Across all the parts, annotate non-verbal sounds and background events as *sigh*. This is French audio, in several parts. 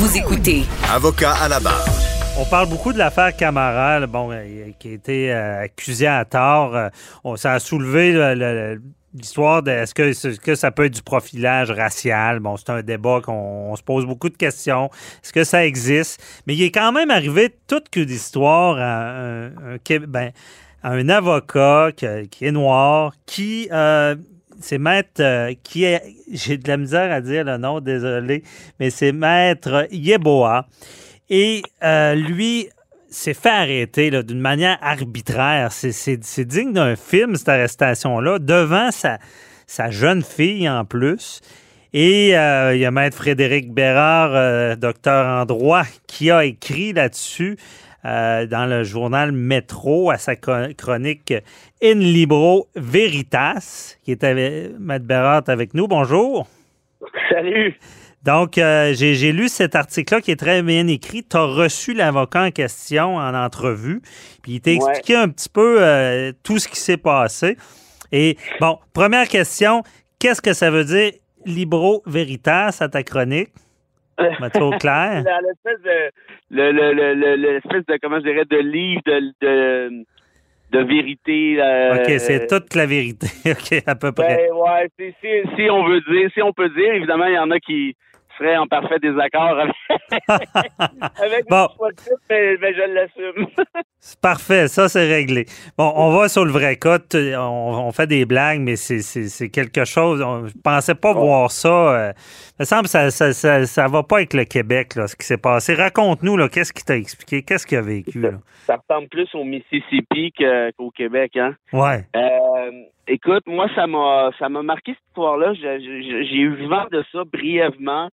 Vous écoutez Avocat à la barre. On parle beaucoup de l'affaire Camara, là, bon, euh, qui a été euh, accusé à tort. Euh, on, ça a soulevé le- le- l'histoire de est-ce que, est-ce que ça peut être du profilage racial? Bon, c'est un débat qu'on on se pose beaucoup de questions. Est-ce que ça existe? Mais il est quand même arrivé toute qu'une histoire à un, ben, à un avocat qui, qui est noir, qui euh, c'est maître euh, qui est j'ai de la misère à dire le nom, désolé, mais c'est maître Yeboah. Et euh, lui s'est fait arrêter d'une manière arbitraire. C'est- digne d'un film, cette arrestation-là, devant sa, sa jeune fille en plus. Et euh, il y a maître Frédéric Bérard, docteur en droit, qui a écrit là-dessus euh, dans le journal Métro à sa chro- chronique In Libro Veritas, qui est avec maître Bérard est avec nous. Bonjour. Salut. Donc, euh, j'ai j'ai lu cet article-là qui est très bien écrit. Tu as reçu l'avocat en question en entrevue, puis il t'a Ouais. expliqué un petit peu euh, tout ce qui s'est passé. Et bon, première question, qu'est-ce que ça veut dire Libro Veritas à ta chronique? Mathieu Claire? La- *laughs* L'espèce de, le, le, le, le- de, comment je dirais, de livre de, de, de vérité. euh, OK, c'est toute la vérité. *laughs* OK, à peu près. Ben, ouais, si, si on veut dire, si on peut dire, évidemment, il y en a qui en parfait désaccord avec, *laughs* avec Bon. mais, mais je l'assume. *laughs* C'est parfait, ça c'est réglé. Bon, on va sur le vrai cas. On, on fait des blagues, mais c'est- quelque chose. On, je pensais pas voir ça. euh, il me semble que ça, ça, ça, ça va pas avec le Québec, là, ce qui s'est passé. Raconte-nous, qu'est-ce qui t'a expliqué? Qu'est-ce qu'il a vécu, là? Ça ressemble plus au Mississippi qu'au Québec, hein? Ouais. Euh, écoute, moi, ça m'a ça m'a marqué cette histoire-là. J'ai eu vent de ça brièvement.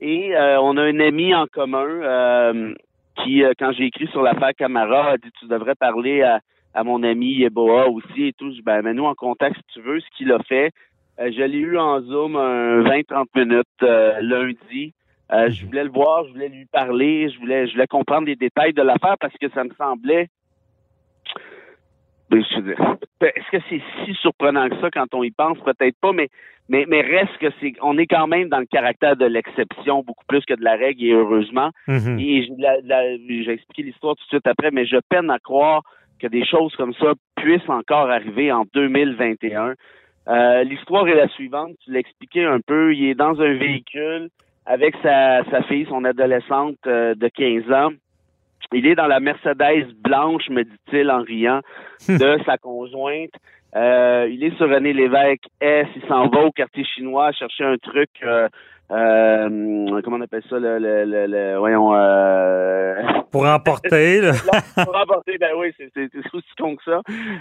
Et euh, on a un ami en commun euh, qui, euh, quand j'ai écrit sur l'affaire Camara, a dit tu devrais parler à, à mon ami Yeboah aussi et tout. Je dis, ben, mets-nous en contact si tu veux, ce qu'il a fait. Euh, je l'ai eu en Zoom un 20-30 minutes euh, lundi. Euh, je voulais le voir, je voulais lui parler, je voulais, je voulais comprendre les détails de l'affaire parce que ça me semblait ben, je veux dire, Est-ce que c'est si surprenant que ça quand on y pense? Peut-être pas, mais, mais, mais reste que c'est, on est quand même dans le caractère de l'exception beaucoup plus que de la règle et heureusement. Mhm. Et j'ai expliqué l'histoire tout de suite après, mais je peine à croire que des choses comme ça puissent encore arriver en 2021. Euh, l'histoire est la suivante. Tu l'as expliqué un peu. Il est dans un véhicule avec sa, sa fille, son adolescente euh, de 15 ans. Il est dans la Mercedes blanche, me dit-il en riant, *laughs* de sa conjointe. Euh, il est sur René Lévesque S. Il s'en va au quartier chinois chercher un truc. euh, euh, comment on appelle ça le, le, le, le- voyons euh, Pour emporter, là. *laughs* pour remporter, ben oui, c'est aussi con que ça.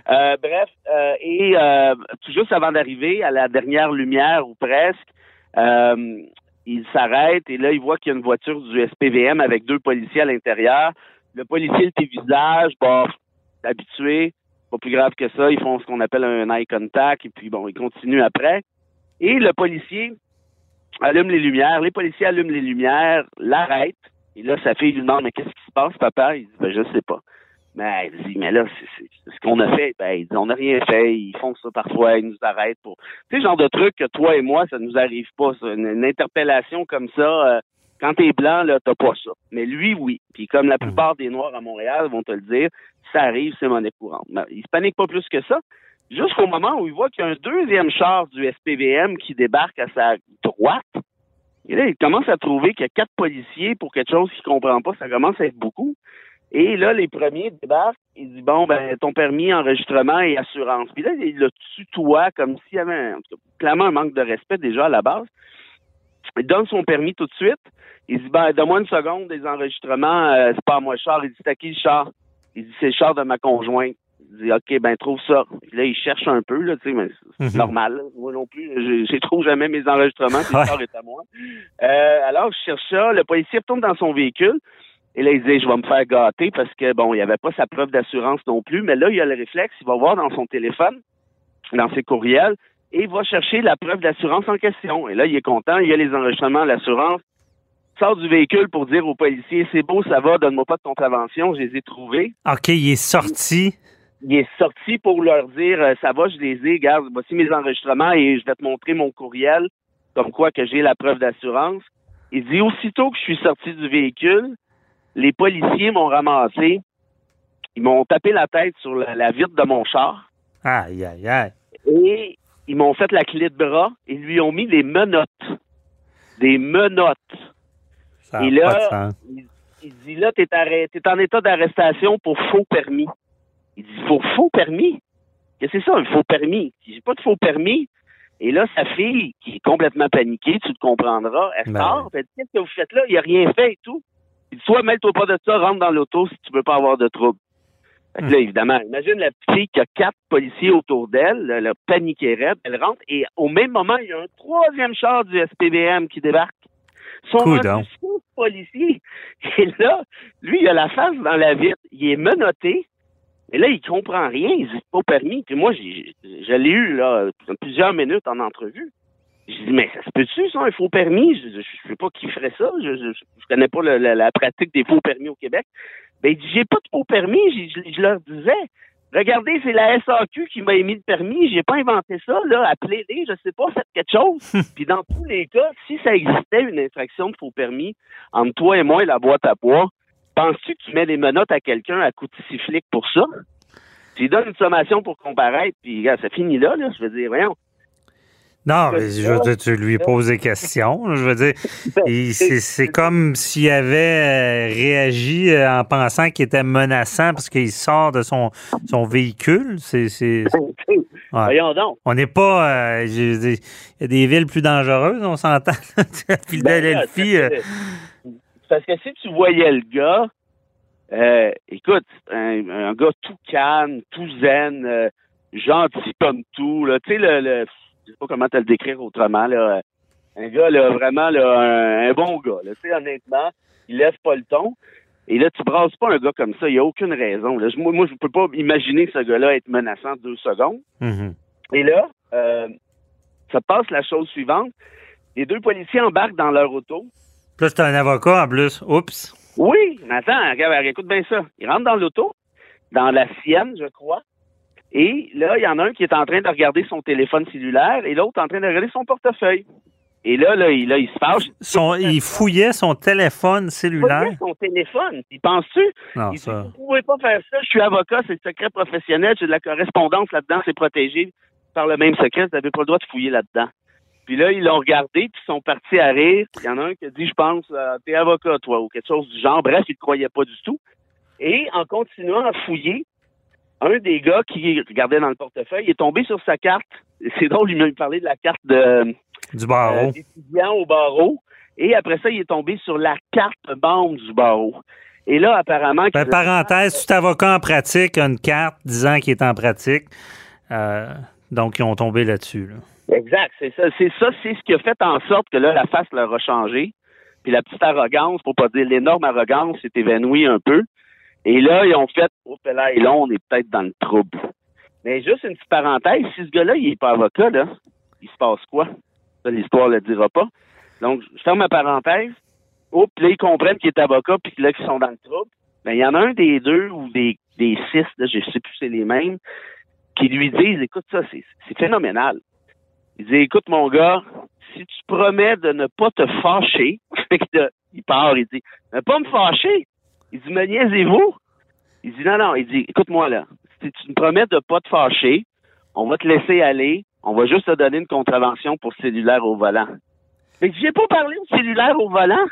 Euh, bref, euh, et euh, tout juste avant d'arriver à la dernière lumière ou presque, euh, il s'arrête et là, il voit qu'il y a une voiture du SPVM avec deux policiers à l'intérieur. Le policier, le visage, bon, habitué, pas plus grave que ça. Ils font ce qu'on appelle un eye contact et puis bon, ils continuent après. Et le policier allume les lumières. Les policiers allument les lumières, l'arrêtent. Et là, sa fille lui demande, mais qu'est-ce qui se passe, papa? Il dit, ben, je sais pas. Mais elle dit, mais là, c'est- ce qu'on a fait. Ben, il dit, on n'a rien fait. Ils font ça parfois. Ils nous arrêtent pour. Tu sais, genre de truc que toi et moi, ça nous arrive pas. ça. Une, interpellation comme ça, euh, quand t'es blanc, là, t'as pas ça. Mais lui, oui. Puis comme la plupart des Noirs à Montréal vont te le dire, ça arrive, c'est monnaie courante. Mais il se panique pas plus que ça. Jusqu'au moment où il voit qu'il y a un deuxième char du SPVM qui débarque à sa droite. Là, il commence à trouver qu'il y a quatre policiers pour quelque chose qu'il comprend pas. Ça commence à être beaucoup. Et là, les premiers débarquent. Il dit, bon, ben, ton permis, enregistrement et assurance. Puis là, il le tutoie comme s'il y avait, un- en tout cas, clairement un manque de respect déjà à la base. Il donne son permis tout de suite. Il dit, ben, donne-moi une seconde des enregistrements. euh, c'est pas à moi le char. Il dit, c'est à qui le char? Il dit, c'est le char de ma conjointe. Il dit, OK, ben, trouve ça. Puis là, il cherche un peu, là, tu sais, mais c'est Mhm. normal. là. Moi non plus, je, trouve jamais mes enregistrements, Ouais. le sort est à moi. Euh, alors, je cherche ça. Le policier retourne dans son véhicule. Et là, il dit, je vais me faire gâter parce que, bon, il n'y avait pas sa preuve d'assurance non plus. Mais là, il a le réflexe, il va voir dans son téléphone, dans ses courriels, et il va chercher la preuve d'assurance en question. Et là, il est content, il y a les enregistrements de l'assurance. Il Sort du véhicule pour dire au policier, c'est beau, ça va, donne-moi pas de contravention, je les ai trouvés. OK, il est sorti. Il est sorti pour leur dire, euh, ça va, je les ai, regarde, voici mes enregistrements et je vais te montrer mon courriel, comme quoi que j'ai la preuve d'assurance. Il dit, aussitôt que je suis sorti du véhicule, les policiers m'ont ramassé, ils m'ont tapé la tête sur la, la vitre de mon char Aïe, aïe, aïe. et ils m'ont fait la clé de bras et lui ont mis des menottes. Des menottes. Ça Et là, pas de sens. il, il dit là, t'es t'es en état d'arrestation pour faux permis. Il dit pour faux permis? Qu'est-ce que c'est ça, un faux permis? J'ai pas de faux permis. Et là, sa fille, qui est complètement paniquée, tu te comprendras, elle Ben sort, elle dit Qu'est-ce que vous faites là? Il a rien fait et tout. Il dit Soit mêle-toi pas de ça, rentre dans l'auto si tu veux pas avoir de trouble. Fait que là, évidemment, imagine la petite fille qui a quatre policiers autour d'elle, elle a paniqué raide, elle rentre, et au même moment, il y a un troisième char du SPVM qui débarque. Son Coudonc. six policiers. Et là, lui, il a la face dans la vitre, il est menotté, et là, il comprend rien, il dit pas permis. Puis moi, je l'ai eu là plusieurs minutes en entrevue. J'ai dit, mais ça se peut-tu, ça, un faux permis? Je, je, je sais pas qui ferait ça. Je, je, je connais pas le- la, la pratique des faux permis au Québec. Ben, il dit, j'ai pas de faux permis. Je, je leur disais, regardez, c'est la SAQ qui m'a émis le permis. J'ai pas inventé ça, là. Appelez-les, je sais pas, faites quelque chose. Puis dans tous les cas, si ça existait une infraction de faux permis entre toi et moi et la boîte à bois, penses-tu que tu mets des menottes à quelqu'un à coup de sifflet pour ça? Tu lui donnes une sommation pour comparaître, puis regarde, ça finit là, là. Je veux dire, voyons. Non, mais je veux dire, tu lui poses des questions. Je veux dire, il- c'est comme s'il avait euh, réagi euh, en pensant qu'il était menaçant parce qu'il sort de son, son véhicule. C'est, Ouais. Voyons donc. on n'est pas. euh, il y a des villes plus dangereuses, on s'entend. Philadelphie. Ben, euh, Parce que si tu voyais le gars, euh, écoute, un, un gars tout calme, tout zen, gentil comme tout, là, tu sais, le, le, je sais pas comment te le décrire autrement, là, un gars, là, vraiment, là, un, un bon gars, là, tu sais, honnêtement, il lève pas le ton. Et là, tu brasses pas un gars comme ça, il y a aucune raison. Là. Je- Moi, moi, je peux pas imaginer ce gars-là être menaçant deux secondes. mhm. Et là, euh, ça passe la chose suivante. Les deux policiers embarquent dans leur auto. Plus t'as un avocat en plus. Oups. Oui, mais attends, regarde, écoute bien ça. Ils rentrent dans l'auto, dans la sienne, je crois. Et là, il y en a un qui est en train de regarder son téléphone cellulaire et l'autre en train de regarder son portefeuille. Et là, là, il, là, il se fâche. Son, il fouillait son téléphone Il cellulaire. fouillait son téléphone. Il pense-tu? Non, il dit, ça. vous pouvez pas faire ça. Je suis avocat, c'est le secret professionnel. J'ai de la correspondance là-dedans. C'est protégé par le même secret. Vous n'avez pas le droit de fouiller là-dedans. Puis là, ils l'ont regardé, puis ils sont partis à rire. Il y en a un qui a dit, je pense, euh, t'es avocat, toi, ou quelque chose du genre. Bref, il ne croyait pas du tout. Et en continuant à fouiller, un des gars qui regardait dans le portefeuille est tombé sur sa carte. C'est drôle, il m'a parlé de la carte de, Du barreau. euh, au barreau. Et après ça, il est tombé sur la carte membre du barreau. Et là, apparemment... Ben, parenthèse, tout avocat en pratique a une carte disant qu'il est en pratique. Euh, donc, ils ont tombé là-dessus. là. Exact, c'est ça. C'est ça, c'est ce qui a fait en sorte que là, la face leur a changé. Puis la petite arrogance, pour pas dire l'énorme arrogance, s'est évanouie un peu. Et là, ils ont fait, oh, là, et là, on est peut-être dans le trouble. Mais juste une petite parenthèse, si ce gars-là, il est pas avocat, là, il se passe quoi? Ça, l'histoire le dira pas. Donc, je ferme ma parenthèse. Oh, là, ils comprennent qu'il est avocat, puis là, qu'ils sont dans le trouble. Ben, il y en a un des deux ou des, six, là, je sais plus c'est les mêmes, qui lui disent, écoute, ça, c'est phénoménal. Il dit, écoute, mon gars, si tu promets de ne pas te fâcher, *laughs* il part, il dit, ne pas me fâcher. Il dit, me niaisez-vous? Il dit, non, non, il dit, écoute-moi là, si tu me promets de pas te fâcher, on va te laisser aller, on va juste te donner une contravention pour cellulaire au volant. Mais j'ai pas parlé de cellulaire au volant.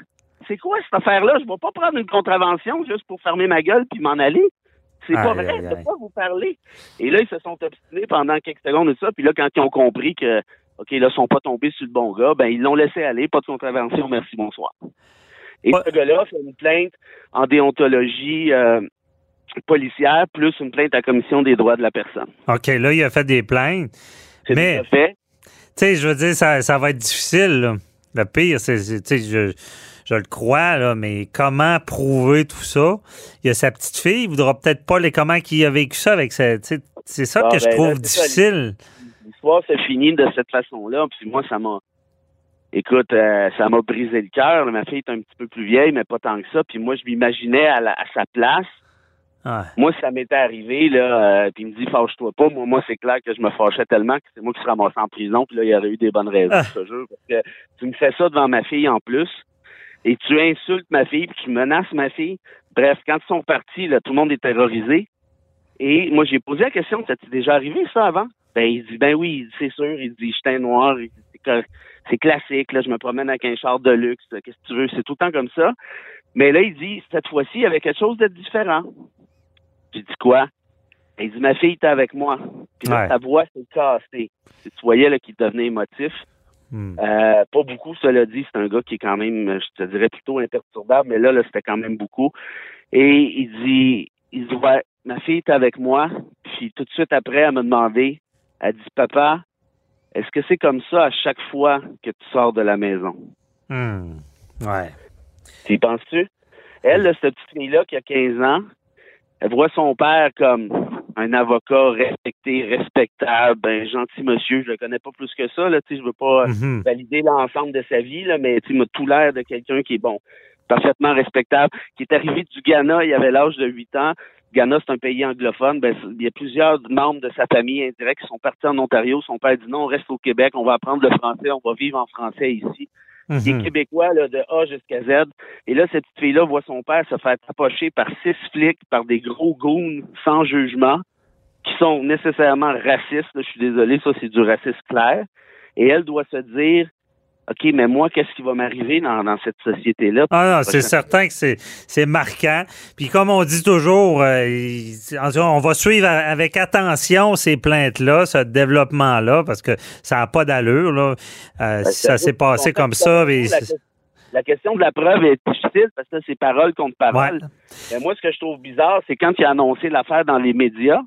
C'est quoi cette affaire-là? Je vais pas prendre une contravention juste pour fermer ma gueule puis m'en aller. C'est pas vrai, de aïe. pas vous parler. Et là, ils se sont obstinés pendant quelques secondes et ça. Puis là, quand ils ont compris que, OK, là, ils sont pas tombés sur le bon gars, ben, ils l'ont laissé aller. Pas de contravention, merci, bonsoir. Et Ouais. ce gars-là fait une plainte en déontologie euh, policière plus une plainte à la commission des droits de la personne. OK, là, il a fait des plaintes. C'est Mais-. Tu sais, je veux dire, ça, ça va être difficile. là. Le pire, c'est, tu sais, je, je le crois, là, mais comment prouver tout ça? Il y a sa petite fille, il voudra peut-être pas les comment il a vécu ça avec sa. C'est ça Ah, que je ben, là, trouve ça, difficile. L'histoire se finit de cette façon-là, puis moi, ça m'a... Écoute, euh, ça m'a brisé le cœur. Ma fille est un petit peu plus vieille, mais pas tant que ça. Puis moi, je m'imaginais à, sa place. Ouais. Moi, ça m'était arrivé, là, euh, puis il me dit, fâche-toi pas. Moi, moi c'est clair que je me fâchais tellement que c'est moi qui serais ramassé en prison, puis là, il y aurait eu des bonnes raisons, Ah. je te jure. Parce que tu me fais ça devant ma fille en plus, et tu insultes ma fille, puis tu menaces ma fille. Bref, quand ils sont partis, là, tout le monde est terrorisé. Et moi, j'ai posé la question, ça t'est déjà arrivé, ça, avant? Ben, il dit, ben oui, c'est sûr. Il dit, j'étais noir. Il dit, c'est classique, là, je me promène avec un char de luxe. Qu'est-ce que tu veux? C'est tout le temps comme ça. Mais là, il dit, cette fois-ci, il y avait quelque chose de différent. J'ai dit quoi? Il dit, ma fille était avec moi. Puis là, Ouais. sa voix s'est cassée. Tu voyais là, qu'il devenait émotif. Hmm. Euh, pas beaucoup, cela dit. C'est un gars qui est quand même, je te dirais, plutôt imperturbable, mais là, là c'était quand même beaucoup. Et il dit, il dit, ouais, ma fille est avec moi. Puis tout de suite après, elle m'a demandé, elle dit, papa, est-ce que c'est comme ça à chaque fois que tu sors de la maison? Hmm. Ouais. Tu y penses-tu? Elle, là, cette petite fille-là qui a 15 ans, elle voit son père comme un avocat respecté, respectable, un gentil monsieur. Je le connais pas plus que ça, là, tu sais, je veux pas Mhm. valider l'ensemble de sa vie, là, mais tu m'a tout l'air de quelqu'un qui est bon, parfaitement respectable, qui est arrivé du Ghana, il avait l'âge de 8 ans. Ghana, c'est un pays anglophone. Ben, il y a plusieurs membres de sa famille indirects qui sont partis en Ontario. Son père dit non, on reste au Québec, on va apprendre le français, on va vivre en français ici. Il est Mhm. québécois là, de A jusqu'à Z. Et là, cette petite fille-là voit son père se faire tapocher par six flics, par des gros goons sans jugement, qui sont nécessairement racistes. là. Je suis désolé, ça, c'est du racisme clair. Et elle doit se dire, OK, mais moi, qu'est-ce qui va m'arriver dans, dans cette société-là? Ah non, c'est certain que c'est, c'est marquant. Puis comme on dit toujours, euh, on va suivre avec attention ces plaintes-là, ce développement-là, parce que ça n'a pas d'allure. Là. Euh, Ben, ça s'est passé comme ça. la, mais la question de la preuve est difficile parce que c'est parole contre parole. Ouais. Mais moi, ce que je trouve bizarre, c'est quand il a annoncé l'affaire dans les médias,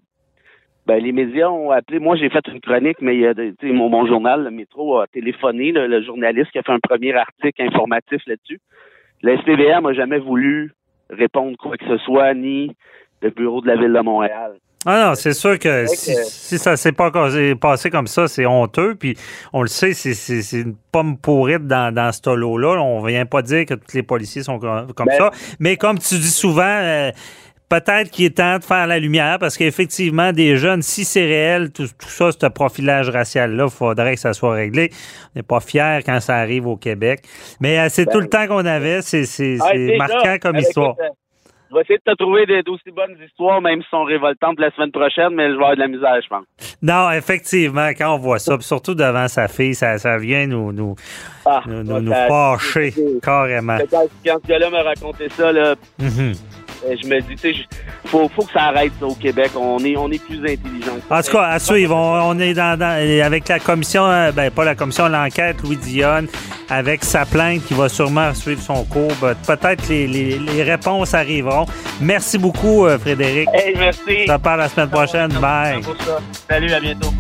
ben, les médias ont appelé. Moi, j'ai fait une chronique, mais il y a mon, mon journal, le métro, a téléphoné, le, le journaliste qui a fait un premier article informatif là-dessus. Le SPVM n'a jamais voulu répondre quoi que ce soit, ni le bureau de la Ville de Montréal. Ah non, c'est sûr que si, que- si ça s'est pas passé comme ça, c'est honteux. Puis on le sait, c'est, une pomme pourrite dans, dans ce lot-là. On vient pas dire que tous les policiers sont comme, comme Ben- ça. Mais comme tu dis souvent, euh, peut-être qu'il est temps de faire la lumière parce qu'effectivement, des jeunes, si c'est réel, tout, tout ça, ce profilage racial-là, il faudrait que ça soit réglé. On n'est pas fiers quand ça arrive au Québec. Mais euh, c'est Ben- tout le temps qu'on avait. C'est, Ah, déjà, marquant comme histoire. euh, Je vais essayer de te trouver des- d'aussi bonnes histoires, même si sont révoltantes la semaine prochaine, mais je vais avoir de la misère, je pense. Non, effectivement, quand on voit ça, surtout devant sa fille, ça, ça vient nous, nous, Ah, nous, nous, fâcher carrément. Quand, ce gars-là m'a raconté ça, là, Mhm. Je me dis, tu sais, faut, faut que ça arrête ça, au Québec. On est, on est plus intelligent. En tout cas, à suivre, on, on est dans, dans- avec la commission, euh, ben pas la commission, l'enquête, Louis Dionne, avec sa plainte qui va sûrement suivre son cours. Ben, Peut-être les, les, les réponses arriveront. Merci beaucoup, euh, Frédéric. Hey, merci. On se reparle la semaine prochaine. Bye. Pour ça. Salut, à bientôt.